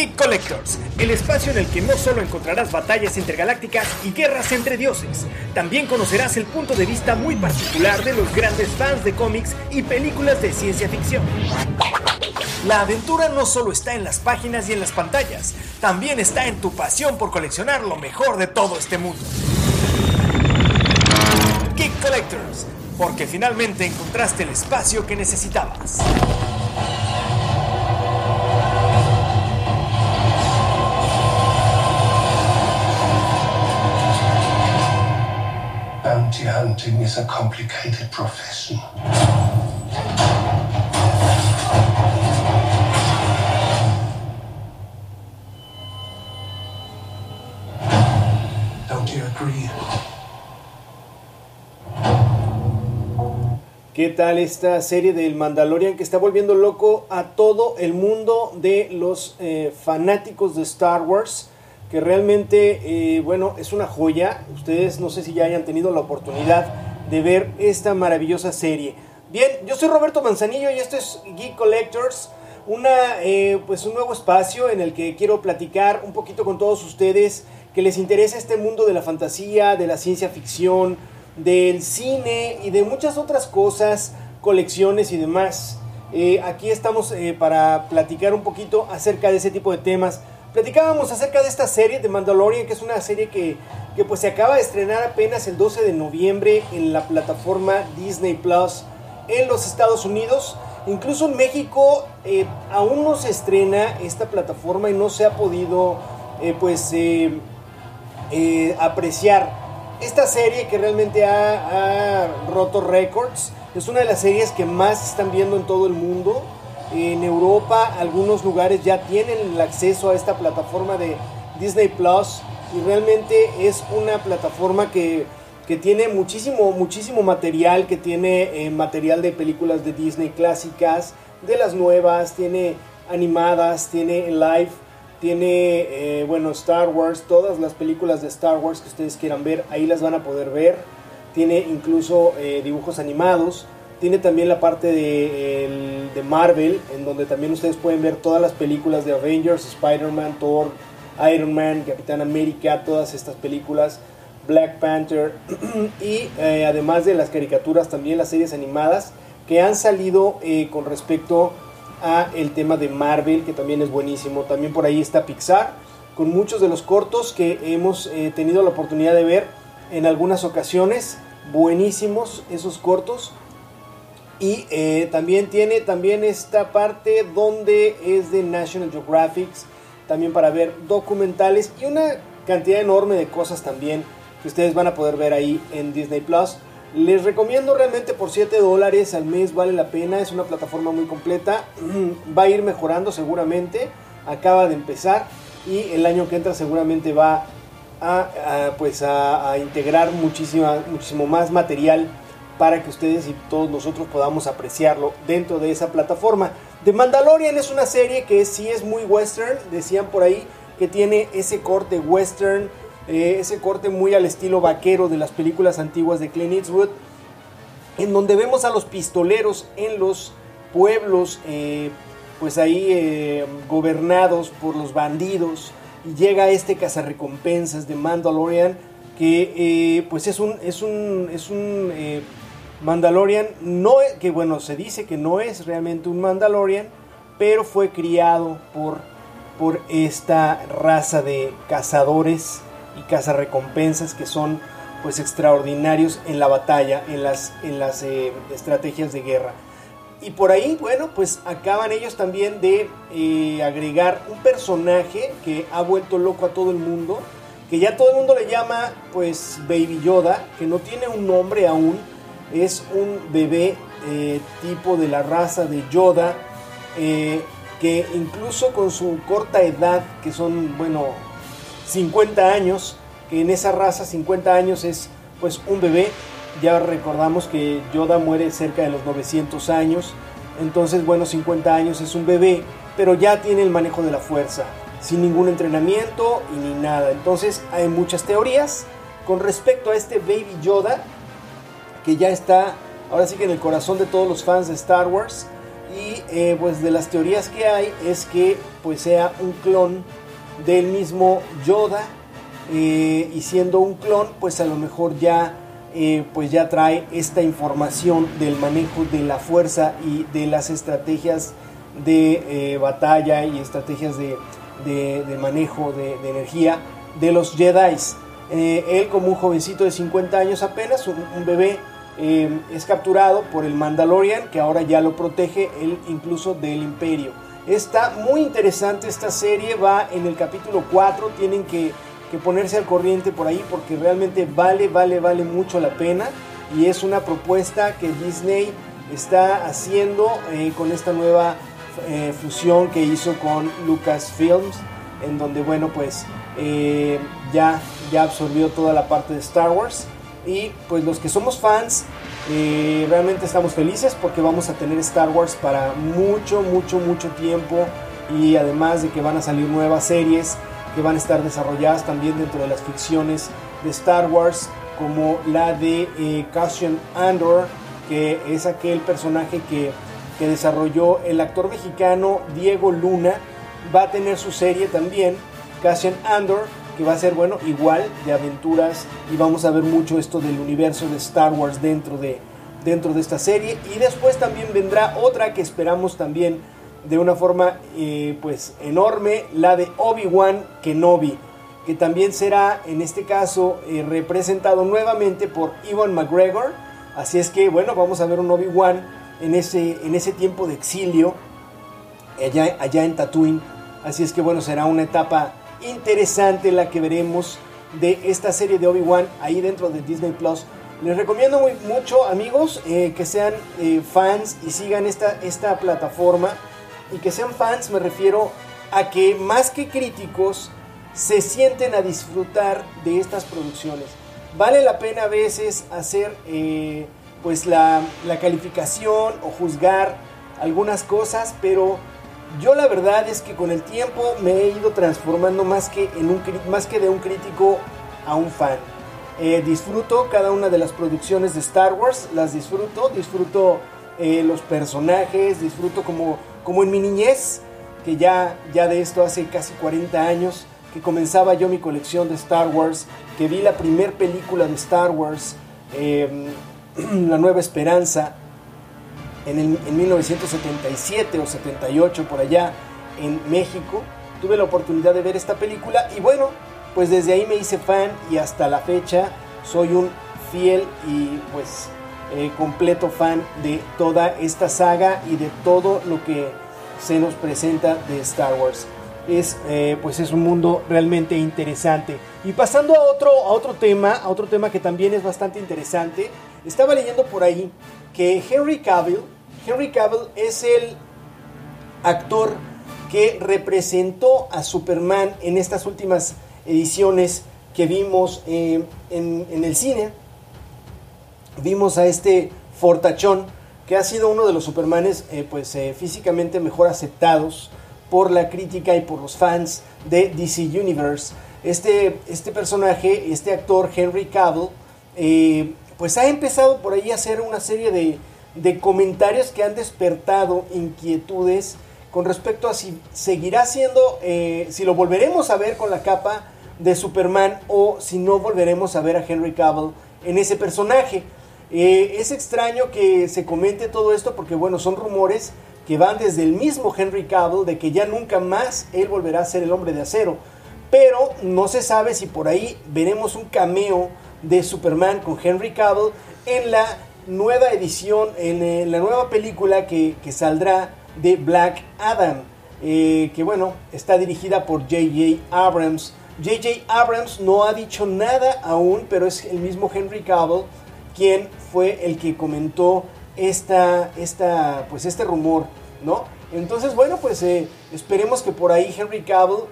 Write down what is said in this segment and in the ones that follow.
Geek Collectors, el espacio en el que no solo encontrarás batallas intergalácticas y guerras entre dioses, también conocerás el punto de vista muy particular de los grandes fans de cómics y películas de ciencia ficción. La aventura no solo está en las páginas y en las pantallas, también está en tu pasión por coleccionar lo mejor de todo este mundo. Geek Collectors, porque finalmente encontraste el espacio que necesitabas. Bounty hunting is a complicated profession. Don't you agree? ¿Qué tal esta serie del Mandalorian que está volviendo loco a todo el mundo de los eh, fanáticos de Star Wars? Que realmente, eh, bueno, es una joya. Ustedes no sé si ya hayan tenido la oportunidad de ver esta maravillosa serie. Bien, yo soy Roberto Manzanillo y esto es Geek Collectors, una, eh, pues un nuevo espacio en el que quiero platicar un poquito con todos ustedes que les interesa este mundo de la fantasía, de la ciencia ficción, del cine y de muchas otras cosas, colecciones y demás. Eh, aquí estamos para platicar un poquito acerca de ese tipo de temas. Platicábamos acerca de esta serie de Mandalorian, que es una serie que, que pues se acaba de estrenar apenas el 12 de noviembre en la plataforma Disney Plus en los Estados Unidos. Incluso en México eh, aún no se estrena esta plataforma y no se ha podido eh, pues eh, apreciar esta serie que realmente ha, ha roto récords. Es una de las series que más están viendo en todo el mundo. En Europa algunos lugares ya tienen el acceso a esta plataforma de Disney Plus y realmente es una plataforma que, que tiene muchísimo, muchísimo material, que tiene eh, material de películas de Disney clásicas, de las nuevas, tiene animadas, tiene live, tiene, eh, bueno, Star Wars, todas las películas de Star Wars que ustedes quieran ver, ahí las van a poder ver. Tiene incluso eh, dibujos animados. Tiene también la parte de, el- de Marvel, en donde también ustedes pueden ver todas las películas de Avengers, Spider-Man, Thor, Iron Man, Capitán América, todas estas películas, Black Panther, y eh, además de las caricaturas, también las series animadas que han salido eh, con respecto a el tema de Marvel, que también es buenísimo. También por ahí está Pixar, con muchos de los cortos que hemos eh, tenido la oportunidad de ver en algunas ocasiones. Buenísimos esos cortos. Y eh, también tiene también esta parte donde es de National Geographic, también para ver documentales y una cantidad enorme de cosas también que ustedes van a poder ver ahí en Disney Plus. Les recomiendo realmente por 7 dólares al mes, vale la pena, es una plataforma muy completa, va a ir mejorando seguramente, acaba de empezar y el año que entra seguramente va a, pues a integrar muchísima, muchísimo más material para que ustedes y todos nosotros podamos apreciarlo dentro de esa plataforma. The Mandalorian es una serie que sí es muy western, decían por ahí que tiene ese corte western, eh, ese corte muy al estilo vaquero de las películas antiguas de Clint Eastwood, en donde vemos a los pistoleros en los pueblos, eh, pues ahí eh, gobernados por los bandidos, y llega este cazarrecompensas de Mandalorian, que pues es un, es un, es un Mandalorian, no, e- que bueno, se dice que no es realmente un Mandalorian, pero fue criado por, por esta raza de cazadores y cazarrecompensas que son pues extraordinarios en la batalla, en las, en las eh, estrategias de guerra. Y por ahí, bueno, pues acaban ellos también de eh, agregar un personaje que ha vuelto loco a todo el mundo, que ya todo el mundo le llama pues Baby Yoda, que no tiene un nombre aún, es un bebé eh, tipo de la raza de Yoda, eh, que incluso con su corta edad, que son, bueno, 50 años, que en esa raza 50 años es pues un bebé, ya recordamos que Yoda muere cerca de los 900 años, entonces bueno, 50 años es un bebé, pero ya tiene el manejo de la fuerza, sin ningún entrenamiento y ni nada. Entonces hay muchas teorías con respecto a este Baby Yoda, que ya está ahora sí que en el corazón de todos los fans de Star Wars. y eh, pues de las teorías que hay es que pues sea un clon del mismo Yoda eh, y siendo un clon pues a lo mejor ya eh, pues ya trae esta información del manejo de la fuerza y de las estrategias de batalla y estrategias de, manejo de, energía de los Jedi. él como un jovencito de 50 años apenas, un bebé, Em, es capturado por el Mandalorian, que ahora ya lo protege, él incluso del imperio. Está muy interesante esta serie, va en el capítulo 4, tienen que, ponerse al corriente por ahí porque realmente vale, vale, vale mucho la pena y es una propuesta que Disney está haciendo eh, con esta nueva eh, fusión que hizo con Lucasfilms, en donde, bueno, pues eh, ya, ya absorbió toda la parte de Star Wars y pues los que somos fans, eh, realmente estamos felices porque vamos a tener Star Wars para mucho, mucho, mucho tiempo. Y además de que van a salir nuevas series que van a estar desarrolladas también dentro de las ficciones de Star Wars, como la de eh, Cassian Andor, que es aquel personaje que, que desarrolló el actor mexicano Diego Luna. Va a tener su serie también, Cassian Andor que va a ser, bueno, igual de aventuras y vamos a ver mucho esto del universo de Star Wars dentro de, dentro de esta serie. Y después también vendrá otra que esperamos también de una forma eh, pues enorme, la de Obi-Wan Kenobi, que también será en este caso eh, representado nuevamente por Ivan McGregor. Así es que bueno, vamos a ver un Obi-Wan en ese, en ese tiempo de exilio allá, allá en Tatooine. Así es que bueno, será una etapa interesante la que veremos de esta serie de Obi-Wan ahí dentro de Disney Plus. Les recomiendo muy, mucho, amigos, eh, que sean eh, fans y sigan esta, esta plataforma. Y que sean fans, me refiero a que más que críticos, se sienten a disfrutar de estas producciones. Vale la pena a veces hacer eh, pues la, la calificación o juzgar algunas cosas, pero yo la verdad es que con el tiempo me he ido transformando más que, en un, más que de un crítico a un fan. Eh, disfruto cada una de las producciones de Star Wars, las disfruto, disfruto eh, los personajes, disfruto como, como en mi niñez, que ya, ya de esto hace casi 40 años, que comenzaba yo mi colección de Star Wars, que vi la primera película de Star Wars, em, La Nueva Esperanza, en, 1977 o 78 por allá en México. Tuve la oportunidad de ver esta película y bueno, pues desde ahí me hice fan y hasta la fecha soy un fiel y pues eh, completo fan de toda esta saga y de todo lo que se nos presenta de Star Wars. Es, eh, pues es un mundo realmente interesante. Y pasando a otro, a otro tema, a otro tema que también es bastante interesante, estaba leyendo por ahí que Henry Cavill, Henry Cavill es el actor que representó a Superman en estas últimas ediciones que vimos eh, en, el cine. Vimos a este fortachón que ha sido uno de los Supermanes eh, pues, eh, físicamente mejor aceptados por la crítica y por los fans de DC Universe. Este, este personaje, este actor Henry Cavill, pues ha empezado por ahí a hacer una serie de, de comentarios que han despertado inquietudes con respecto a si seguirá siendo, eh, si lo volveremos a ver con la capa de Superman o si no volveremos a ver a Henry Cavill en ese personaje. Eh, es extraño que se comente todo esto porque bueno, son rumores que van desde el mismo Henry Cavill de que ya nunca más él volverá a ser el hombre de acero. Pero no se sabe si por ahí veremos un cameo de Superman con Henry Cavill en la nueva edición, en, eh, la nueva película que, saldrá de Black Adam, eh, que bueno, está dirigida por J.J. Abrams. J.J. Abrams no ha dicho nada aún, pero es el mismo Henry Cavill quien fue el que comentó esta, esta, pues este rumor, ¿no? Entonces, bueno, pues eh, esperemos que por ahí Henry Cavill,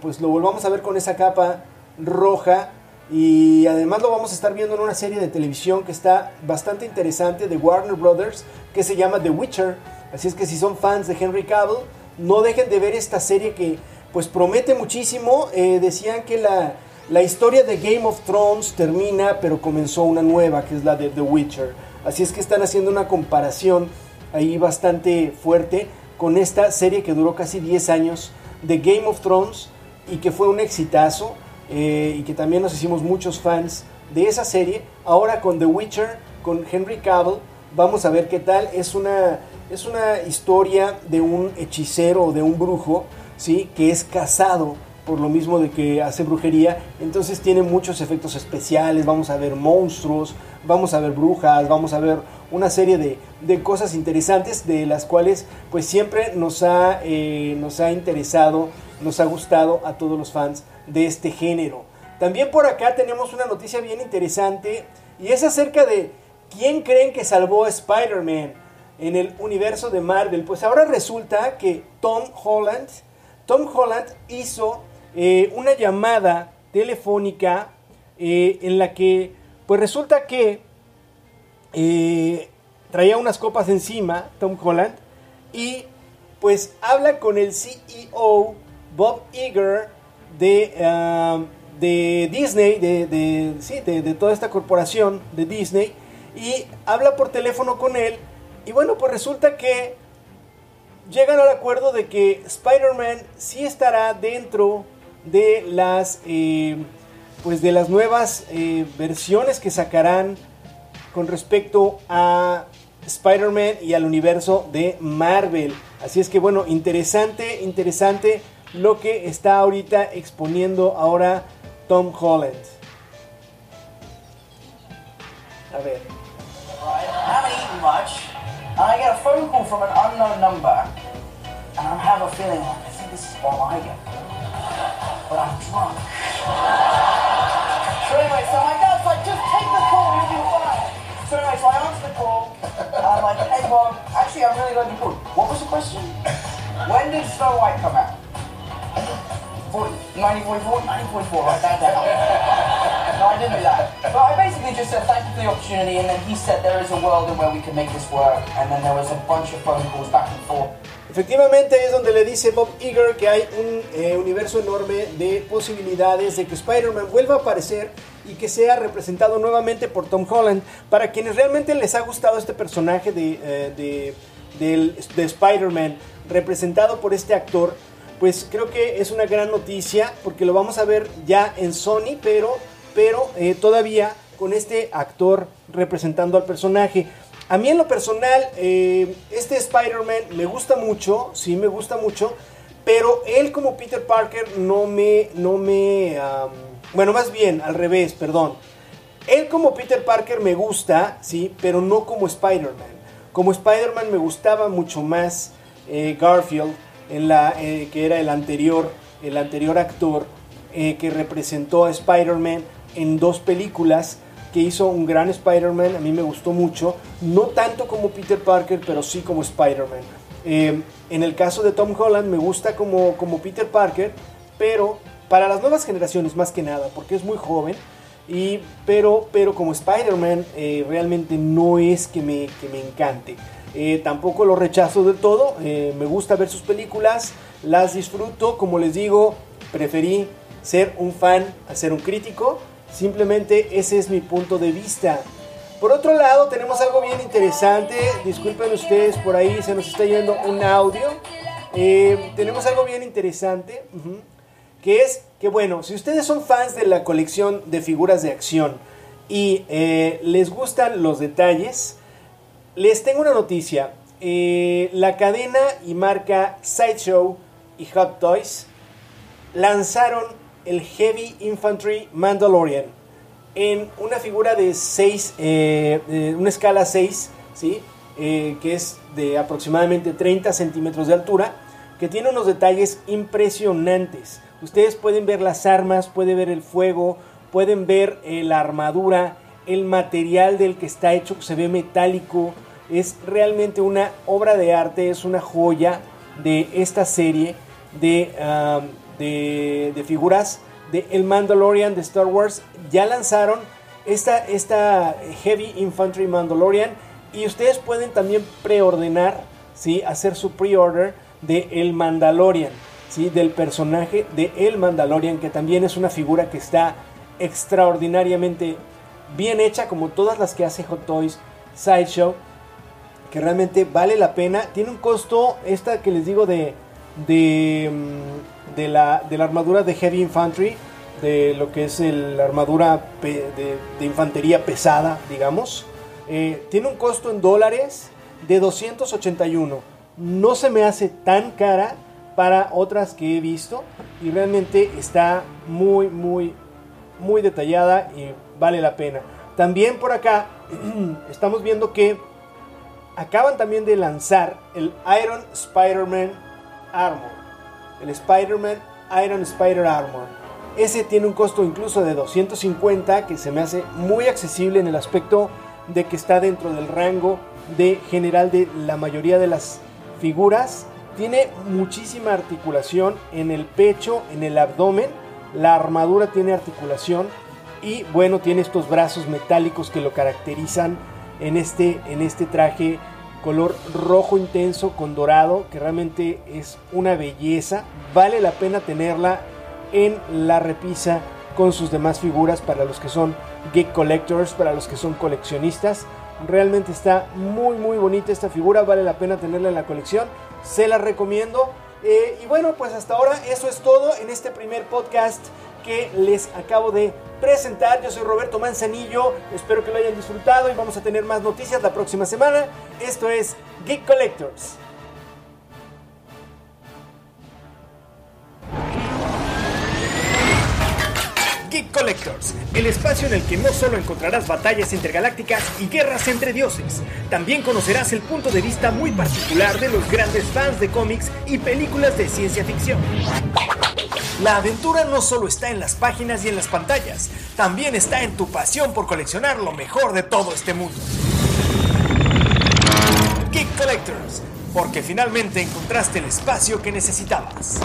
pues lo volvamos a ver con esa capa roja y además lo vamos a estar viendo en una serie de televisión que está bastante interesante de Warner Brothers que se llama The Witcher. Así es que si son fans de Henry Cavill, no dejen de ver esta serie que pues promete muchísimo. Eh, decían que la, la historia de Game of Thrones termina, pero comenzó una nueva, que es la de The Witcher. Así es que están haciendo una comparación ahí bastante fuerte con esta serie que duró casi 10 años de Game of Thrones y que fue un exitazo eh, y que también nos hicimos muchos fans de esa serie. Ahora con The Witcher, con Henry Cavill, vamos a ver qué tal. Es una, es una historia de un hechicero o de un brujo, ¿sí? Que es casado por lo mismo de que hace brujería, entonces tiene muchos efectos especiales, vamos a ver monstruos, vamos a ver brujas, vamos a ver una serie de, de cosas interesantes de las cuales pues siempre nos ha, eh, nos ha interesado, nos ha gustado a todos los fans de este género. También por acá tenemos una noticia bien interesante y es acerca de quién creen que salvó a Spider-Man en el universo de Marvel. Pues ahora resulta que Tom Holland, Tom Holland hizo eh, una llamada telefónica eh, en la que pues resulta que eh, traía unas copas encima Tom Holland y pues habla con el CEO Bob Iger de, um, de Disney, de, de, de, toda esta corporación de Disney, y habla por teléfono con él. Y bueno, pues resulta que llegan al acuerdo de que Spider-Man sí estará dentro de las, eh, pues de las nuevas eh, versiones que sacarán con respecto a Spider-Man y al universo de Marvel. Así es que bueno, interesante, interesante lo que está ahorita exponiendo ahora Tom Holland. A ver. I get a phone call from an unknown number, and I have a feeling like I think this is Bob Iger. but I'm drunk. so anyway, so my dad's like, just take the call, you'll be fine. So anyway, so I answer the call. I'm like, hey Bob, actually I'm really glad you called. What was the question? when did Snow White come out? 1944? 1944, write that down. no, I didn't do that. But I basically just said thank you for the opportunity, and then he said there is a world in where we can make this work, and then there was a bunch of phone calls. Efectivamente es donde le dice Bob Iger que hay un eh, universo enorme de posibilidades de que Spider-Man vuelva a aparecer y que sea representado nuevamente por Tom Holland. Para quienes realmente les ha gustado este personaje de, eh, de, Spider-Man representado por este actor, pues creo que es una gran noticia porque lo vamos a ver ya en Sony, pero, pero eh, todavía con este actor representando al personaje. A mí en lo personal, eh, este Spider-Man me gusta mucho, sí me gusta mucho, pero él como Peter Parker no me, no me, bueno, más bien, al revés, perdón. Él como Peter Parker me gusta, sí, pero no como Spider-Man. Como Spider-Man me gustaba mucho más eh, Garfield, eh, que era el anterior, el anterior actor que representó a Spider-Man en dos películas que hizo un gran Spider-Man, a mí me gustó mucho, no tanto como Peter Parker, pero sí como Spider-Man. Eh, en el caso de Tom Holland me gusta como, como Peter Parker, pero para las nuevas generaciones más que nada, porque es muy joven, y, pero, pero como Spider-Man eh, realmente no es que me, que me encante. Eh, tampoco lo rechazo del todo, me gusta ver sus películas, las disfruto, como les digo, preferí ser un fan a ser un crítico. Simplemente ese es mi punto de vista. Por otro lado, tenemos algo bien interesante. Disculpen ustedes, por ahí se nos está yendo un audio. Eh, tenemos algo bien interesante. que es que, bueno, si ustedes son fans de la colección de figuras de acción y eh, les gustan los detalles, les tengo una noticia. Eh, la cadena y marca Sideshow y Hot Toys lanzaron el Heavy Infantry Mandalorian en una figura de 6, eh, una escala 6, ¿sí? Eh, que es de aproximadamente 30 centímetros de altura, que tiene unos detalles impresionantes. Ustedes pueden ver las armas, pueden ver el fuego, pueden ver la armadura, el material del que está hecho, se ve metálico, es realmente una obra de arte, es una joya de esta serie de de, figuras de El Mandalorian de Star Wars. Ya lanzaron esta, esta Heavy Infantry Mandalorian y ustedes pueden también preordenar, ¿sí? hacer su pre-order de El Mandalorian, ¿sí? del personaje de El Mandalorian, que también es una figura que está extraordinariamente bien hecha, como todas las que hace Hot Toys Sideshow. que realmente vale la pena. Tiene un costo, esta que les digo de, de, mm, la, de armadura de Heavy Infantry, de lo que es la armadura de infantería pesada, digamos. Eh, tiene un costo en dólares de 281. No se me hace tan cara para otras que he visto y realmente está muy, muy, muy detallada y vale la pena. También por acá estamos viendo que acaban también de lanzar el Iron Spider-Man Armor. El Spider-Man Iron Spider Armor. Ese tiene un costo incluso de 250 que se me hace muy accesible en el aspecto de que está dentro del rango de general de la mayoría de las figuras. Tiene muchísima articulación en el pecho, en el abdomen. La armadura tiene articulación y bueno, tiene estos brazos metálicos que lo caracterizan en este, en este traje color rojo intenso con dorado, que realmente es una belleza. Vale la pena tenerla en la repisa con sus demás figuras para los que son geek collectors, para los que son coleccionistas. Realmente está muy muy bonita esta figura, vale la pena tenerla en la colección, se la recomiendo. Eh, y bueno, pues hasta ahora eso es todo en este primer podcast que les acabo de presentar. Yo soy Roberto Manzanillo, espero que lo hayan disfrutado y vamos a tener más noticias la próxima semana. Esto es Geek Collectors. Geek Collectors, el espacio en el que no solo encontrarás batallas intergalácticas y guerras entre dioses, también conocerás el punto de vista muy particular de los grandes fans de cómics y películas de ciencia ficción. La aventura no solo está en las páginas y en las pantallas, también está en tu pasión por coleccionar lo mejor de todo este mundo. Geek Collectors, porque finalmente encontraste el espacio que necesitabas.